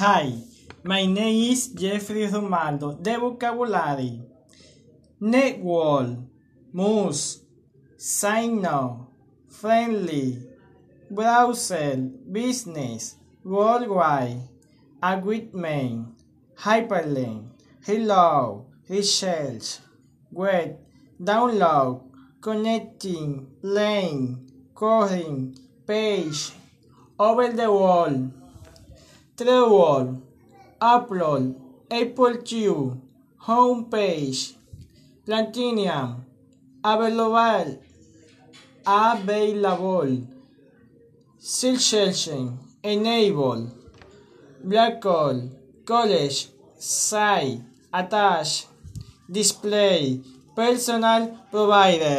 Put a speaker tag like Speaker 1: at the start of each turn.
Speaker 1: Hi, my name is Jeffrey Romaldo. The vocabulary network, mouse, signal, friendly, browser, business, worldwide, agreement, hyperlink, hello, research, web, download, connecting, lane, calling, page, over the wall, Trello, upload, Apple TV, homepage, Platinum, available, available, selection, enable, black hole, college, site, attach, display, personal provider.